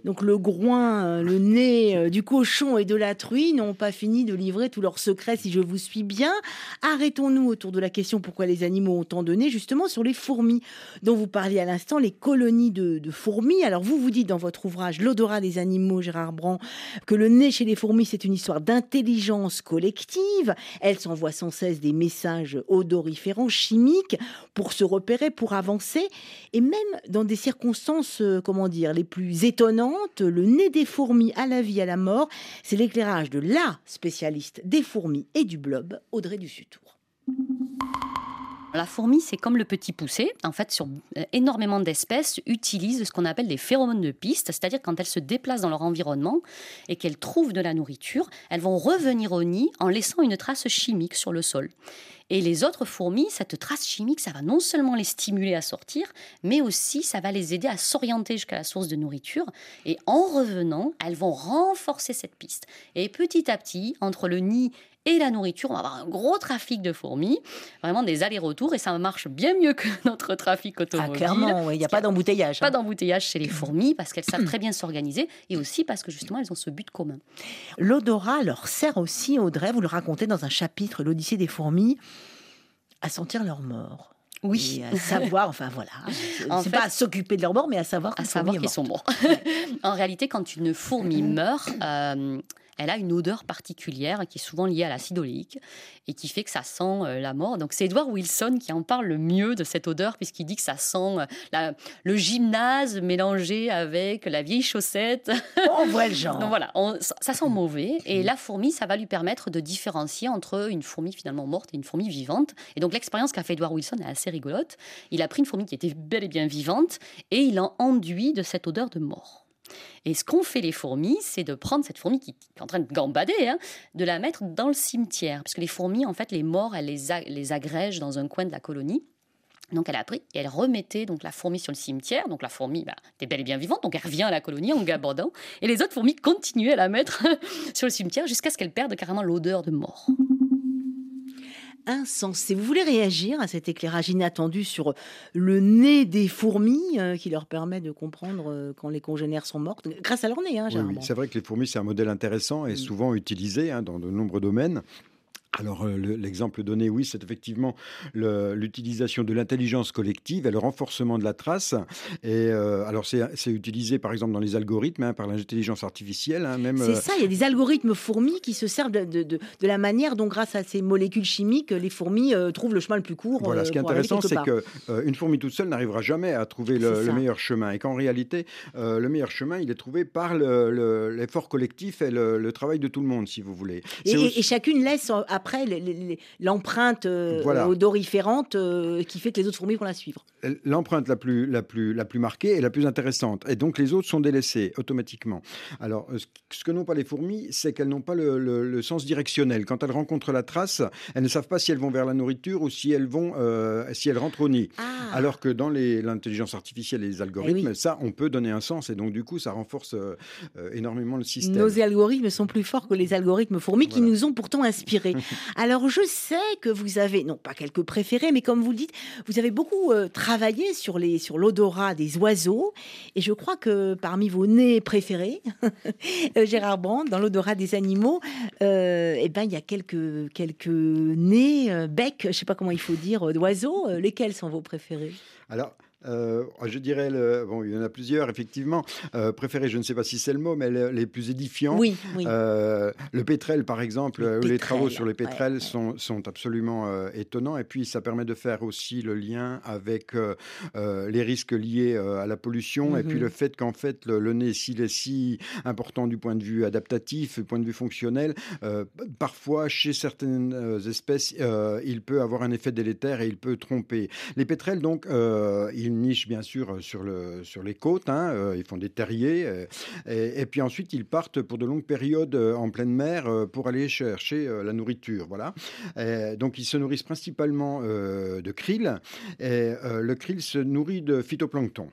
donc, le groin, le nez du cochon et de la truie n'ont pas fini de livrer tous leurs secrets, si je vous suis bien. Arrêtons-nous autour de la question pourquoi les animaux ont tant donné, justement, sur les fourmis, dont vous parliez à l'instant les colonies de, fourmis. Alors vous vous dites dans votre ouvrage L'odorat des animaux, Gérard Brand, que le nez chez les fourmis, c'est une histoire d'intelligence collective. Elles s'envoient sans cesse des messages odoriférants, chimiques, pour se repérer, pour avancer. Et même dans des circonstances, euh, comment dire, les plus étonnantes, le nez des fourmis à la vie, à la mort, c'est l'éclairage de la spécialiste des fourmis et du blob, Audrey Dussutour. La fourmi, c'est comme le petit poussé. En fait, sur euh, énormément d'espèces utilisent ce qu'on appelle des phéromones de piste, c'est-à-dire quand elles se déplacent dans leur environnement et qu'elles trouvent de la nourriture, elles vont revenir au nid en laissant une trace chimique sur le sol. Et les autres fourmis, cette trace chimique, ça va non seulement les stimuler à sortir, mais aussi ça va les aider à s'orienter jusqu'à la source de nourriture. Et en revenant, elles vont renforcer cette piste. Et petit à petit, entre le nid et la nourriture. On va avoir un gros trafic de fourmis, vraiment des allers-retours, et ça marche bien mieux que notre trafic ah, automobile. Ah, clairement, il n'y a pas d'embouteillage. Pas hein. d'embouteillage chez les fourmis, parce qu'elles savent très bien s'organiser, et aussi parce que justement, elles ont ce but commun. L'odorat leur sert aussi, Audrey, vous le racontez dans un chapitre, l'Odyssée des fourmis, à sentir leur mort. Oui. à savoir, enfin voilà, c'est pas à s'occuper de leur mort, mais à savoir, qu'ils sont morts. en réalité, quand une fourmi meurt, euh, elle a une odeur particulière qui est souvent liée à l'acide oléique et qui fait que ça sent euh, la mort. Donc c'est Edward Wilson qui en parle le mieux de cette odeur puisqu'il dit que ça sent euh, le gymnase mélangé avec la vieille chaussette. On voit le genre. Donc voilà, ça sent mauvais et la fourmi, ça va lui permettre de différencier entre une fourmi finalement morte et une fourmi vivante. Et donc l'expérience qu'a fait Edward Wilson est assez rigolote. Il a pris une fourmi qui était bel et bien vivante et il a enduit de cette odeur de mort. Et ce qu'ont fait les fourmis, c'est de prendre cette fourmi qui, est en train de gambader, hein, de la mettre dans le cimetière. Parce que les fourmis, en fait, les morts, elles les, agrègent dans un coin de la colonie. Donc elle a pris et elle remettait donc la fourmi sur le cimetière. Donc la fourmi bah, était belle et bien vivante, donc elle revient à la colonie en gabandant. Et les autres fourmis continuaient à la mettre sur le cimetière jusqu'à ce qu'elle perde carrément l'odeur de mort insensé. Vous voulez réagir à cet éclairage inattendu sur le nez des fourmis euh, qui leur permet de comprendre euh, quand les congénères sont mortes, grâce à leur nez, hein, oui, C'est vrai que les fourmis, c'est un modèle intéressant et souvent utilisé hein, dans de nombreux domaines. Alors euh, l'exemple donné, oui, c'est effectivement l'utilisation de l'intelligence collective et le renforcement de la trace. Et euh, alors c'est utilisé par exemple dans les algorithmes, hein, par l'intelligence artificielle. Hein, même. C'est euh, ça, il y a des algorithmes fourmis qui se servent de, de, la manière dont, grâce à ces molécules chimiques, les fourmis trouvent le chemin le plus court. Voilà, ce qui est intéressant, c'est qu'une fourmi toute seule n'arrivera jamais à trouver le, meilleur chemin, et qu'en réalité, le meilleur chemin, il est trouvé par l'effort collectif et le, travail de tout le monde, si vous voulez. Et, et, chacune laisse après l'empreinte euh, odoriférante euh, qui fait que les autres fourmis vont la suivre. L'empreinte la plus, la, plus, la plus marquée est la plus intéressante. Et donc les autres sont délaissés automatiquement. Alors euh, ce que n'ont pas les fourmis, c'est qu'elles n'ont pas le, sens directionnel. Quand elles rencontrent la trace, elles ne savent pas si elles vont vers la nourriture ou si elles, vont, si elles rentrent au nid. Ah. Alors que dans l'intelligence artificielle et les algorithmes, eh ça, on peut donner un sens. Et donc du coup, ça renforce énormément le système. Nos algorithmes sont plus forts que les algorithmes fourmis qui nous ont pourtant inspirés. Alors je sais que vous avez, non pas quelques préférés, mais comme vous le dites, vous avez beaucoup euh, travaillé sur les sur l'odorat des oiseaux. Et je crois que parmi vos nez préférés, euh, Gérard Brand, dans l'odorat des animaux, euh, eh ben il y a quelques quelques nez, becs, je sais pas comment il faut dire, d'oiseaux. lesquels sont vos préférés? Alors euh, je dirais, le, bon, il y en a plusieurs, effectivement. Euh, préféré, je ne sais pas si c'est le mot, mais les, plus édifiants. Oui, oui. Euh, le pétrel, par exemple, les travaux sur les pétrels sont, sont, absolument étonnants. Et puis, ça permet de faire aussi le lien avec les risques liés à la pollution. Et puis, mhm. le fait qu'en fait, le, nez, s'il est si important du point de vue adaptatif, du point de vue fonctionnel, parfois, chez certaines espèces, il peut avoir un effet délétère et il peut tromper. Les pétrels, donc, ils niche bien sûr euh, sur, le, sur les côtes, hein, euh, ils font des terriers, euh, et, puis ensuite ils partent pour de longues périodes en pleine mer pour aller chercher la nourriture. Voilà. donc ils se nourrissent principalement de krill, et le krill se nourrit de phytoplancton.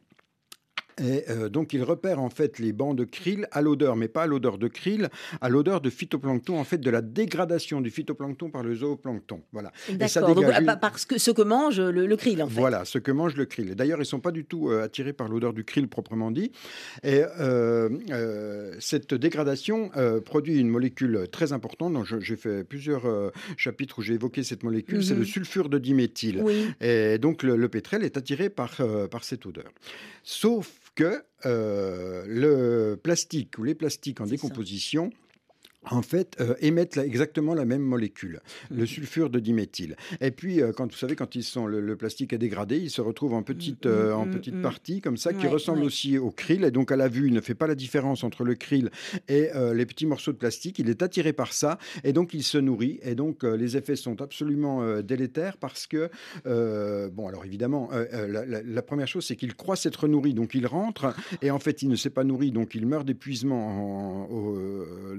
Et euh, donc, il repère en fait les bancs de krill à l'odeur, mais pas à l'odeur de krill, à l'odeur de phytoplancton, en fait, de la dégradation du phytoplancton par le zooplancton. Voilà. D'accord. Parce que ce que mange le, krill, en fait. Voilà, ce que mange le krill. D'ailleurs, ils sont pas du tout euh, attirés par l'odeur du krill proprement dit. Et euh, cette dégradation produit une molécule très importante. J'ai fait plusieurs chapitres où j'ai évoqué cette molécule. C'est le mhm. sulfure de diméthyle. Et donc, le, le pétrel est attiré par, par cette odeur. Sauf que euh, le plastique ou les plastiques en décomposition en fait, euh, émettent exactement la même molécule, le mhm. sulfure de diméthyle. Et puis, euh, quand vous savez, quand ils sont, le, plastique est dégradé, il se retrouve en petites, mm, euh, en mm, petites mm. parties, comme ça, qui ressemblent aussi au krill. Et donc, à la vue, il ne fait pas la différence entre le krill et les petits morceaux de plastique. Il est attiré par ça, et donc il se nourrit. Et donc, les effets sont absolument délétères parce que, bon, alors évidemment, la, première chose, c'est qu'il croit s'être nourri, donc il rentre, et en fait, il ne s'est pas nourri, donc il meurt d'épuisement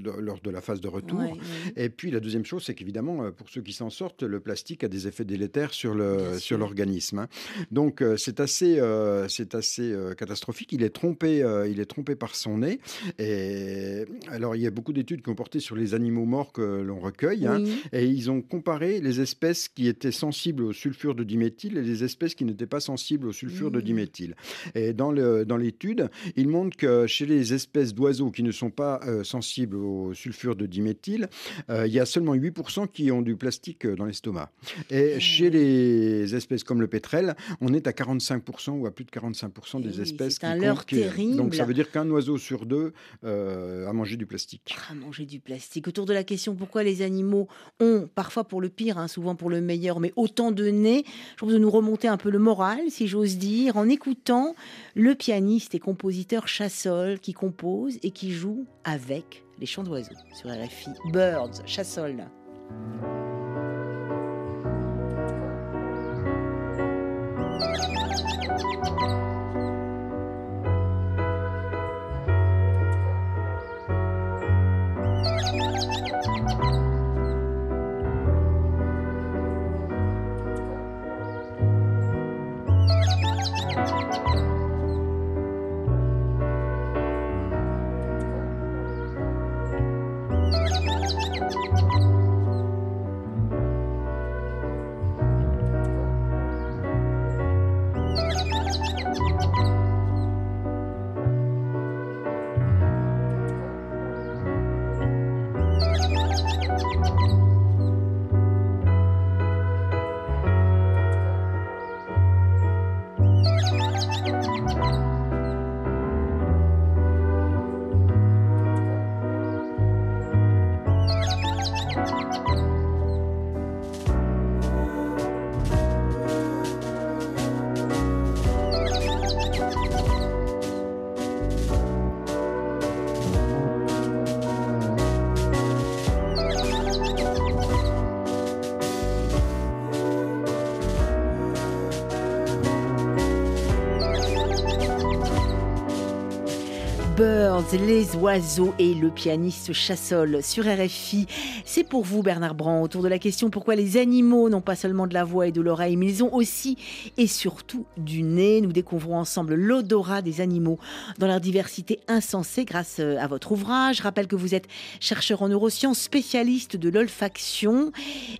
lors de la phase de retour. Et puis la deuxième chose, c'est qu'évidemment, euh, pour ceux qui s'en sortent, le plastique a des effets délétères sur le sur l'organisme. Hein. Donc euh, c'est assez euh, c'est assez catastrophique. Il est trompé il est trompé par son nez. Et alors il y a beaucoup d'études qui ont porté sur les animaux morts que l'on recueille, hein. et ils ont comparé les espèces qui étaient sensibles au sulfure de diméthyle et les espèces qui n'étaient pas sensibles au sulfure de mmh. diméthyle. Et dans le dans l'étude, ils montrent que chez les espèces d'oiseaux qui ne sont pas sensibles au sulfure sulfure de diméthyle, il y a seulement 8% qui ont du plastique dans l'estomac. Et chez les espèces comme le pétrel, on est à 45% ou à plus de 45% des espèces qui un terrible. Donc ça veut dire qu'un oiseau sur deux a mangé du plastique. A mangé du plastique. Autour de la question pourquoi les animaux ont, parfois pour le pire, hein, souvent pour le meilleur, mais autant de nez, je pense de nous remonter un peu le moral, si j'ose dire, en écoutant le pianiste et compositeur Chassol qui compose et qui joue avec les chants d'oiseaux sur RFI. Birds, Chassol. Les oiseaux et le pianiste Chassol sur RFI. C'est pour vous, Bernard Brand, autour de la question pourquoi les animaux n'ont pas seulement de la voix et de l'oreille, mais ils ont aussi et surtout du nez. Nous découvrons ensemble l'odorat des animaux dans leur diversité insensée grâce euh, à votre ouvrage. Je rappelle que vous êtes chercheur en neurosciences, spécialiste de l'olfaction.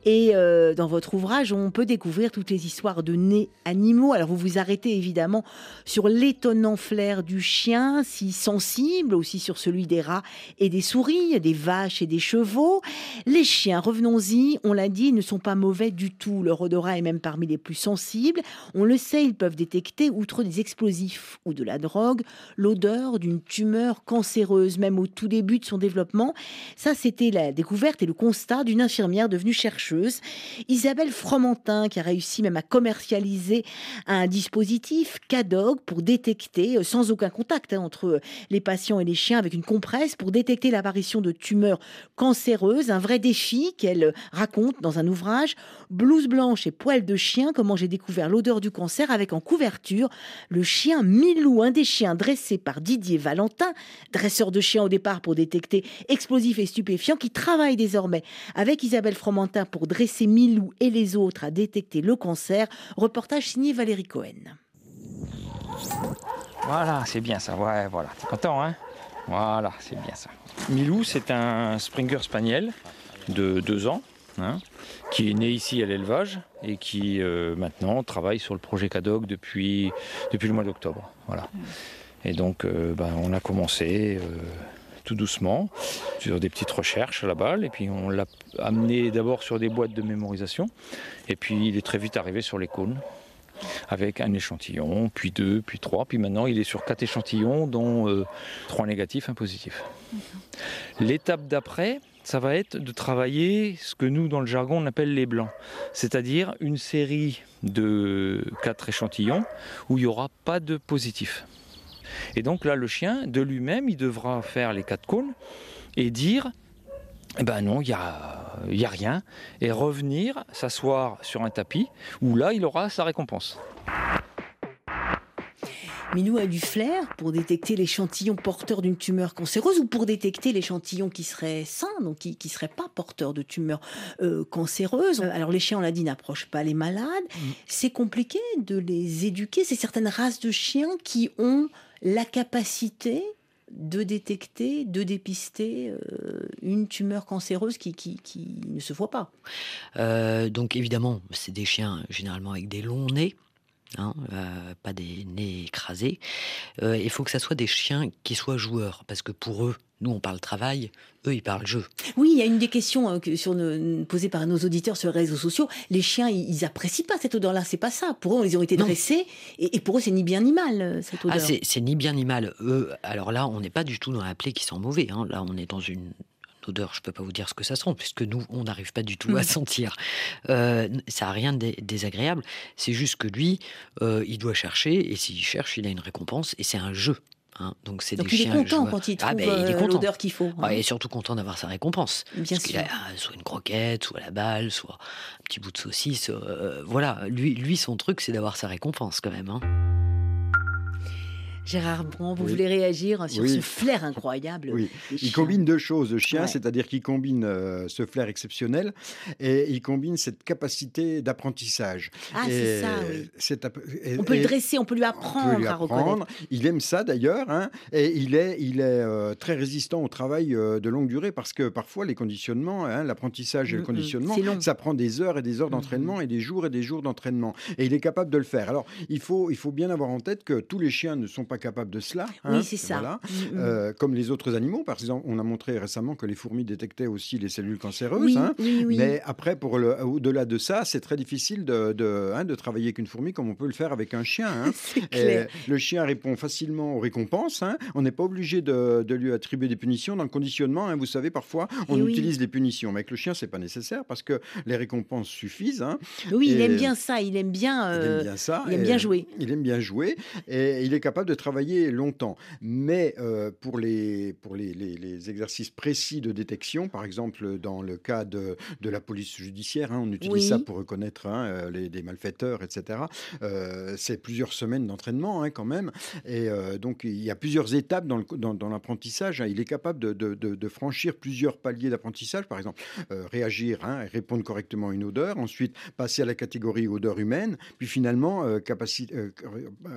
Et euh, dans votre ouvrage, on peut découvrir toutes les histoires de nez animaux. Alors vous vous arrêtez évidemment sur l'étonnant flair du chien, si sensible aussi sur celui des rats et des souris, des vaches et des chevaux. Les chiens, revenons-y, on l'a dit, ne sont pas mauvais du tout. Leur odorat est même parmi les plus sensibles. On le sait, ils peuvent détecter, outre des explosifs ou de la drogue, l'odeur d'une tumeur cancéreuse, même au tout début de son développement. Ça, c'était la découverte et le constat d'une infirmière devenue chercheuse, Isabelle Fromentin, qui a réussi même à commercialiser un dispositif CADOG pour détecter, euh, sans aucun contact hein, entre les patients et les chiens, avec une compresse pour détecter l'apparition de tumeurs cancéreuses. Défi qu'elle raconte dans un ouvrage, Blouse blanche et poils de chien, comment j'ai découvert l'odeur du cancer avec en couverture le chien Milou, un des chiens dressés par Didier Valentin, dresseur de chiens au départ pour détecter explosifs et stupéfiants, qui travaille désormais avec Isabelle Fromentin pour dresser Milou et les autres à détecter le cancer. Reportage signé Valérie Cohen. Voilà, c'est bien ça. Ouais, voilà. T'es content, hein? Voilà, c'est bien ça. Milou, c'est un Springer Spaniel de deux ans, hein, qui est né ici à l'élevage et qui euh, maintenant travaille sur le projet CADOC depuis, le mois d'octobre. Voilà. Et donc, euh, ben, on a commencé euh, tout doucement sur des petites recherches à la balle, et puis on l'a amené d'abord sur des boîtes de mémorisation, et puis il est très vite arrivé sur les cônes avec un échantillon, puis deux, puis trois, puis maintenant il est sur quatre échantillons, dont euh, trois négatifs, un positif. L'étape d'après, ça va être de travailler ce que nous, dans le jargon, on appelle les blancs, c'est-à-dire une série de quatre échantillons où il n'y aura pas de positif. Et donc là, le chien, de lui-même, il devra faire les quatre cônes et dire eh ben non, il n'y a, y a rien. Et revenir, s'asseoir sur un tapis, où là, il aura sa récompense. Minou a du flair pour détecter l'échantillon porteur d'une tumeur cancéreuse ou pour détecter l'échantillon qui serait sain, donc qui ne serait pas porteur de tumeur euh, cancéreuse. Alors les chiens, on l'a dit, n'approchent pas les malades. Mm. C'est compliqué de les éduquer. C'est certaines races de chiens qui ont la capacité de détecter, de dépister euh, une tumeur cancéreuse qui, qui, ne se voit pas. Euh, donc évidemment, c'est des chiens généralement avec des longs nez. Hein, pas des nez écrasés. il faut que ça soit des chiens qui soient joueurs, parce que pour eux, nous, on parle travail, eux, ils parlent jeu. Oui, il y a une des questions euh, que, sur posées par nos auditeurs sur les réseaux sociaux. Les chiens, ils, apprécient pas cette odeur-là. C'est pas ça. Pour eux, ils ont été dressés, et, pour eux, c'est ni bien ni mal euh, cette ah, odeur. Ah, c'est ni bien ni mal. Eux, alors là, on n'est pas du tout dans la plaie qui sent mauvais. Hein. Là, on est dans une odeur, je ne peux pas vous dire ce que ça sent, puisque nous, on n'arrive pas du tout à mm. sentir. Euh, ça n'a rien de désagréable. C'est juste que lui, il doit chercher, et s'il cherche, il a une récompense, et c'est un jeu. Hein. Donc c'est des il est content quand il trouve ah ben, l'odeur qu'il faut. Hein. il est surtout content d'avoir sa récompense. Bien Parce sûr. A, soit une croquette, soit la balle, soit un petit bout de saucisse. Euh, voilà, lui, lui son truc c'est d'avoir sa récompense quand même. Hein. Gérard Bon, vous voulez réagir sur ce flair incroyable Oui, il combine deux choses, le chien, c'est-à-dire qu'il combine euh, ce flair exceptionnel et il combine cette capacité d'apprentissage. Ah, c'est ça, oui. on peut le dresser, on peut lui apprendre, à reconnaître. Il aime ça d'ailleurs, hein, et il est, il est euh, très résistant au travail euh, de longue durée parce que parfois les conditionnements, hein, l'apprentissage et le mm, mm, conditionnement, ça prend des heures et des heures mm, d'entraînement et des jours et des jours d'entraînement. Et il est capable de le faire. Alors, il faut, il faut bien avoir en tête que tous les chiens ne sont pas capable de cela. oui, hein, c'est ça. Mm, mm. Euh, comme les autres animaux, par exemple, on a montré récemment que les fourmis détectaient aussi les cellules cancéreuses. Hein. mais après, pour au-delà de ça, c'est très difficile de, de, hein, de, travailler avec une fourmi comme on peut le faire avec un chien. le chien répond facilement aux récompenses. On n'est pas obligé de, de, lui attribuer des punitions dans le conditionnement. Vous savez, parfois, on utilise les punitions, mais avec le chien, c'est pas nécessaire parce que les récompenses suffisent. Oui, il aime bien ça. Il aime bien. il aime bien ça. Il aime bien jouer. Il aime bien jouer et il est capable de travailler longtemps. Mais euh, pour, les, pour les, les, exercices précis de détection, par exemple dans le cas de, de la police judiciaire, hein, on utilise ça pour reconnaître hein, euh, les, des malfaiteurs, etc. Euh, c'est plusieurs semaines d'entraînement hein, quand même. Et donc il y a plusieurs étapes dans, dans, dans l'apprentissage. Il est capable de, de, de, franchir plusieurs paliers d'apprentissage, par exemple réagir, répondre correctement à une odeur, ensuite passer à la catégorie odeur humaine, puis finalement capacité,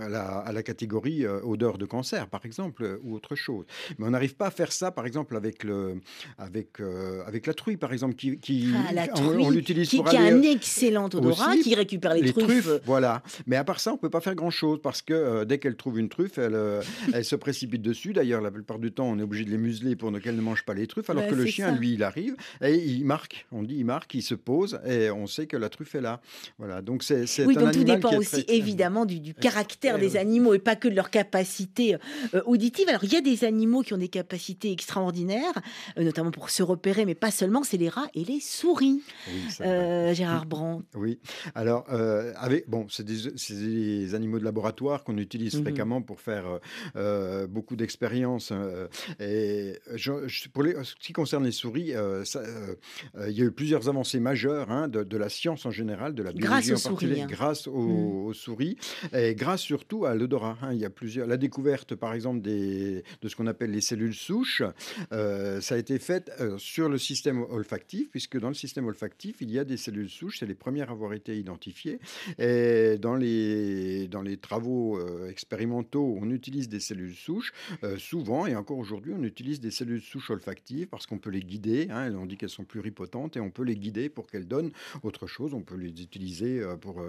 à, la, à la catégorie odeur de cancer, par exemple, euh, ou autre chose. Mais on n'arrive pas à faire ça, par exemple, avec, le, avec, euh, avec la truie, par exemple, qui, qui ah, on, l'utilise qui, qui a un excellent odorat, qui récupère les, truffes. Voilà. Mais à part ça, on peut pas faire grand-chose parce que euh, dès qu'elle trouve une truffe, elle, elle se précipite dessus. D'ailleurs, la plupart du temps, on est obligé de les museler pour qu'elle ne mange pas les truffes, alors que le chien, lui, il arrive et il marque. On dit il marque, il se pose et on sait que la truffe est là. Voilà. Donc c'est oui, donc tout dépend aussi évidemment du, du caractère des animaux et pas que de leur capacité euh, auditive. Alors, il y a des animaux qui ont des capacités extraordinaires, euh, notamment pour se repérer, mais pas seulement, c'est les rats et les souris. Euh, Gérard Brand. Oui. Alors, avec, bon, c'est des, animaux de laboratoire qu'on utilise mhm. fréquemment pour faire beaucoup d'expériences. et pour les, ce qui concerne les souris, il y a eu plusieurs avancées majeures hein, de, la science en général, de la biologie grâce en particulier, hein. grâce mhm. aux, souris, et grâce surtout à l'odorat. Hein. Il y a la découverte, par exemple, des, de ce qu'on appelle les cellules souches, euh, ça a été fait euh, sur le système olfactif, puisque dans le système olfactif, il y a des cellules souches, c'est les premières à avoir été identifiées. Et dans les, travaux euh, expérimentaux, on utilise des cellules souches, souvent, et encore aujourd'hui, on utilise des cellules souches olfactives parce qu'on peut les guider, hein, on dit qu'elles sont pluripotentes, et on peut les guider pour qu'elles donnent autre chose, on peut les utiliser pour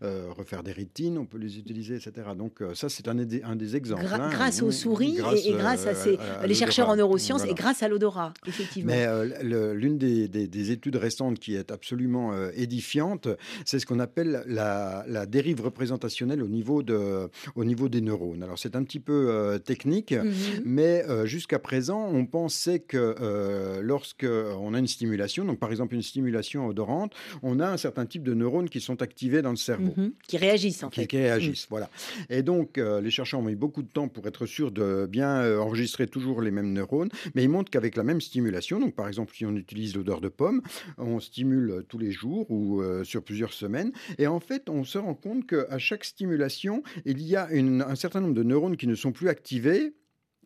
refaire des rétines, on peut les utiliser, etc. Donc ça, c'est un, un des exemples. Hein, grâce aux souris et, grâce à, ces, les chercheurs en neurosciences et grâce à l'odorat, effectivement. Mais euh, l'une des, études récentes qui est absolument euh, édifiante, c'est ce qu'on appelle la, dérive représentationnelle au niveau, de, au niveau des neurones. Alors c'est un petit peu euh, technique, mhm. mais jusqu'à présent, on pensait que lorsque on a une stimulation, donc par exemple une stimulation odorante, on a un certain type de neurones qui sont activés dans le cerveau. Mhm. Qui réagissent en fait. Qui réagissent, mhm. voilà. Et donc les chercheurs ont beaucoup de temps pour être sûr de bien euh, enregistrer toujours les mêmes neurones, mais ils montrent qu'avec la même stimulation, donc par exemple si on utilise l'odeur de pomme, on stimule tous les jours ou euh, sur plusieurs semaines, et en fait on se rend compte qu'à chaque stimulation, il y a un certain nombre de neurones qui ne sont plus activés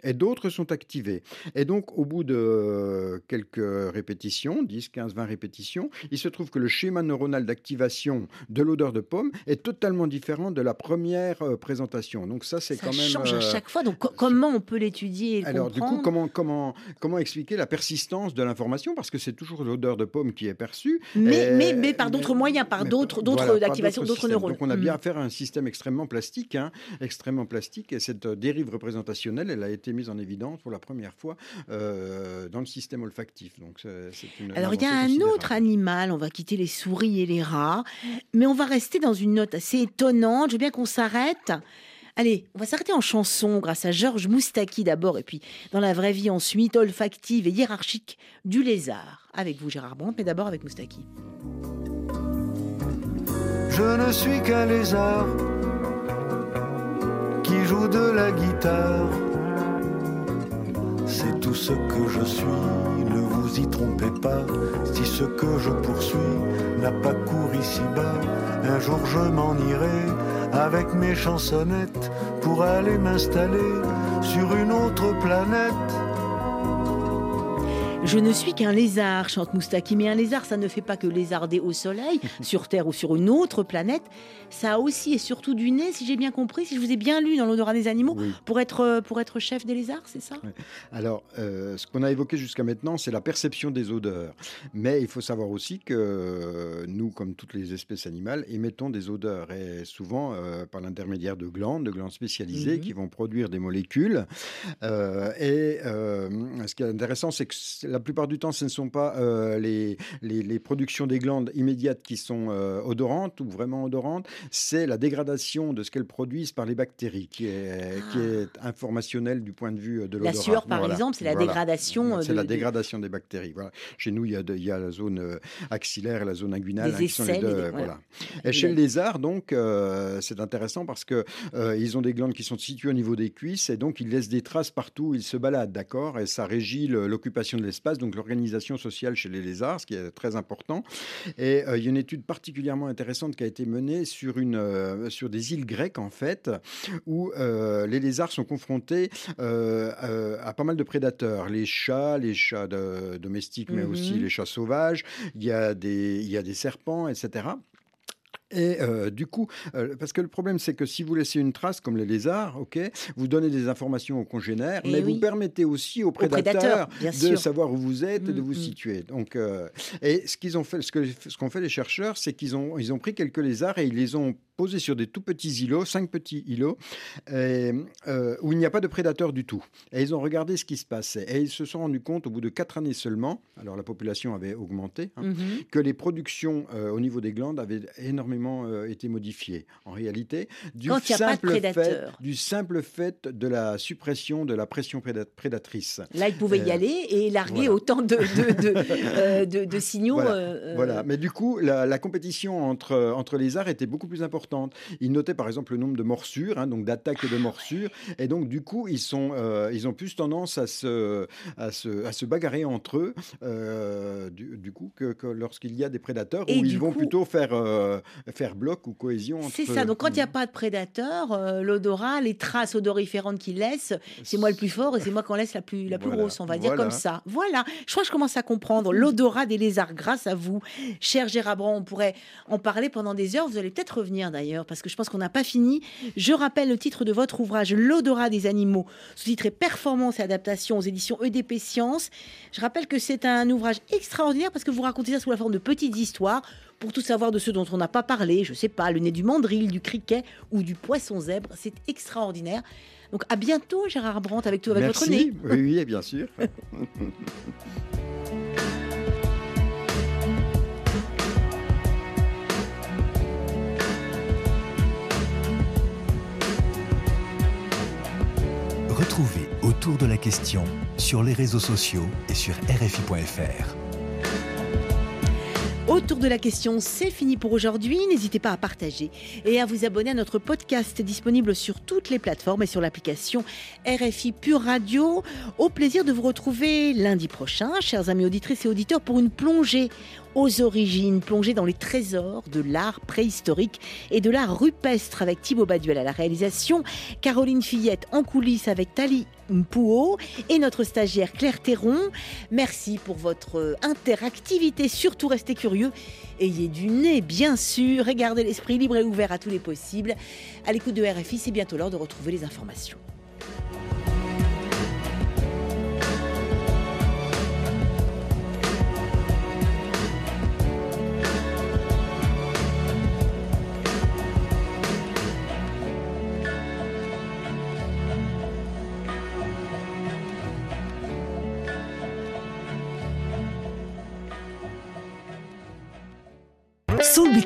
et d'autres sont activés. Et donc, au bout de quelques répétitions, 10, 15, 20 répétitions, il se trouve que le schéma neuronal d'activation de l'odeur de pomme est totalement différent de la première euh, présentation. Donc ça, c'est quand même... Ça change à chaque fois. Donc comment on peut l'étudier et Alors du coup, comment, comment, comment expliquer la persistance de l'information? Parce que c'est toujours l'odeur de pomme qui est perçue. Mais, mais, mais par d'autres moyens, par d'autres voilà, activations d'autres neurones. Donc on a bien hmm. affaire à un système extrêmement plastique, hein, extrêmement plastique. Et cette dérive représentationnelle, elle a été mise en évidence pour la première fois euh, dans le système olfactif. Donc une Alors il y a un autre animal, on va quitter les souris et les rats, mais on va rester dans une note assez étonnante. Je veux bien qu'on s'arrête. Allez, on va s'arrêter en chanson grâce à Georges Moustaki d'abord, et puis dans la vraie vie ensuite, olfactive et hiérarchique du lézard. Avec vous Gérard Brandt, mais d'abord avec Moustaki. Je ne suis qu'un lézard qui joue de la guitare. C'est tout ce que je suis, ne vous y trompez pas. Si ce que je poursuis n'a pas cours ici-bas, un jour je m'en irai avec mes chansonnettes pour aller m'installer sur une autre planète. Je ne suis qu'un lézard, chante Moustaki. Mais un lézard, ça ne fait pas que lézarder au soleil, sur Terre ou sur une autre planète. Ça a aussi et surtout du nez, si j'ai bien compris, si je vous ai bien lu dans l'odorat des animaux, pour, être, euh, pour être chef des lézards, c'est ça? Alors, euh, ce qu'on a évoqué jusqu'à maintenant, c'est la perception des odeurs. Mais il faut savoir aussi que nous, comme toutes les espèces animales, émettons des odeurs. Et souvent, euh, par l'intermédiaire de glandes, de glandes spécialisées, mhm. qui vont produire des molécules. et ce qui est intéressant, c'est que la plupart du temps, ce ne sont pas euh, les, les, productions des glandes immédiates qui sont euh, odorantes ou vraiment odorantes, c'est la dégradation de ce qu'elles produisent par les bactéries qui est, qui ah. est informationnelle du point de vue de l'odorat. La sueur, par exemple, c'est la dégradation. C'est la dégradation des bactéries. Voilà. Chez nous, il y, a il y a la zone euh, axillaire et la zone inguinale. Hein, sont les deux, voilà. Et chez le lézard, donc, c'est intéressant parce que ils ont des glandes qui sont situées au niveau des cuisses et donc ils laissent des traces partout où ils se baladent, d'accord? Et ça régit l'occupation de l'espace donc l'organisation sociale chez les lézards, ce qui est très important. Et euh, il y a une étude particulièrement intéressante qui a été menée sur, une, euh, sur des îles grecques, en fait, où euh, les lézards sont confrontés à pas mal de prédateurs. Les chats, les chats domestiques, mais aussi mhm. les chats sauvages. Il y, a des, il y a des serpents, etc. Et euh, du coup, euh, parce que le problème, c'est que si vous laissez une trace, comme les lézards, ok, vous donnez des informations aux congénères, mais vous permettez aussi aux prédateurs, de savoir où vous êtes, et de mm, vous mm. situer. Donc, euh, et ce qu'ils ont fait, ce que ce qu'ont fait les chercheurs, c'est qu'ils ont ils ont pris quelques lézards et ils les ont posés sur des tout petits îlots, cinq petits îlots, où il n'y a pas de prédateurs du tout. Et ils ont regardé ce qui se passait. Et ils se sont rendus compte, au bout de quatre années seulement, alors la population avait augmenté, hein, mm-hmm. que les productions au niveau des glandes avaient énormément euh, été modifié. En réalité, du simple, fait, du simple fait de la suppression de la pression prédatrice. Là, il pouvait y euh, aller et larguer autant de, de, euh, signaux. Voilà. mais du coup, la, compétition entre, entre les arts était beaucoup plus importante. Ils notaient par exemple le nombre de morsures, hein, donc d'attaques et de morsures, et donc du coup, ils, sont, ils ont plus tendance à se, à se, à se bagarrer entre eux, du, coup, que, lorsqu'il y a des prédateurs, où ils vont plutôt faire, faire bloc ou cohésion. C'est ça. Donc quand il n'y a pas de prédateur, euh, l'odorat, les traces odoriférantes qu'il laisse, c'est moi le plus fort et c'est moi qu'on laisse la plus, la plus grosse, on va dire comme ça. Voilà. Je crois que je commence à comprendre l'odorat des lézards grâce à vous. Cher Gérard Brand, on pourrait en parler pendant des heures. Vous allez peut-être revenir d'ailleurs parce que je pense qu'on n'a pas fini. Je rappelle le titre de votre ouvrage, L'odorat des animaux, sous-titré Performance et adaptation aux éditions EDP Sciences. Je rappelle que c'est un ouvrage extraordinaire parce que vous racontez ça sous la forme de petites histoires pour tout savoir de ceux dont on n'a pas parlé, je sais pas, le nez du mandril, du criquet ou du poisson zèbre. C'est extraordinaire. Donc à bientôt Gérard Brandt avec tout avec votre nez. Oui, oui, bien sûr. Retrouvez autour de la question sur les réseaux sociaux et sur RFI.fr. Autour de la question, c'est fini pour aujourd'hui. N'hésitez pas à partager et à vous abonner à notre podcast disponible sur toutes les plateformes et sur l'application RFI Pure Radio. Au plaisir de vous retrouver lundi prochain, chers amis auditrices et auditeurs, pour une plongée aux origines, plongée dans les trésors de l'art préhistorique et de l'art rupestre avec Thibaut Baduel à la réalisation, Caroline Fillette en coulisses avec Tali Mpouo et notre stagiaire Claire Théron. Merci pour votre interactivité. Surtout, restez curieux. Ayez du nez, bien sûr. Regardez l'esprit libre et ouvert à tous les possibles. À l'écoute de RFI, c'est bientôt l'heure de retrouver les informations. Sul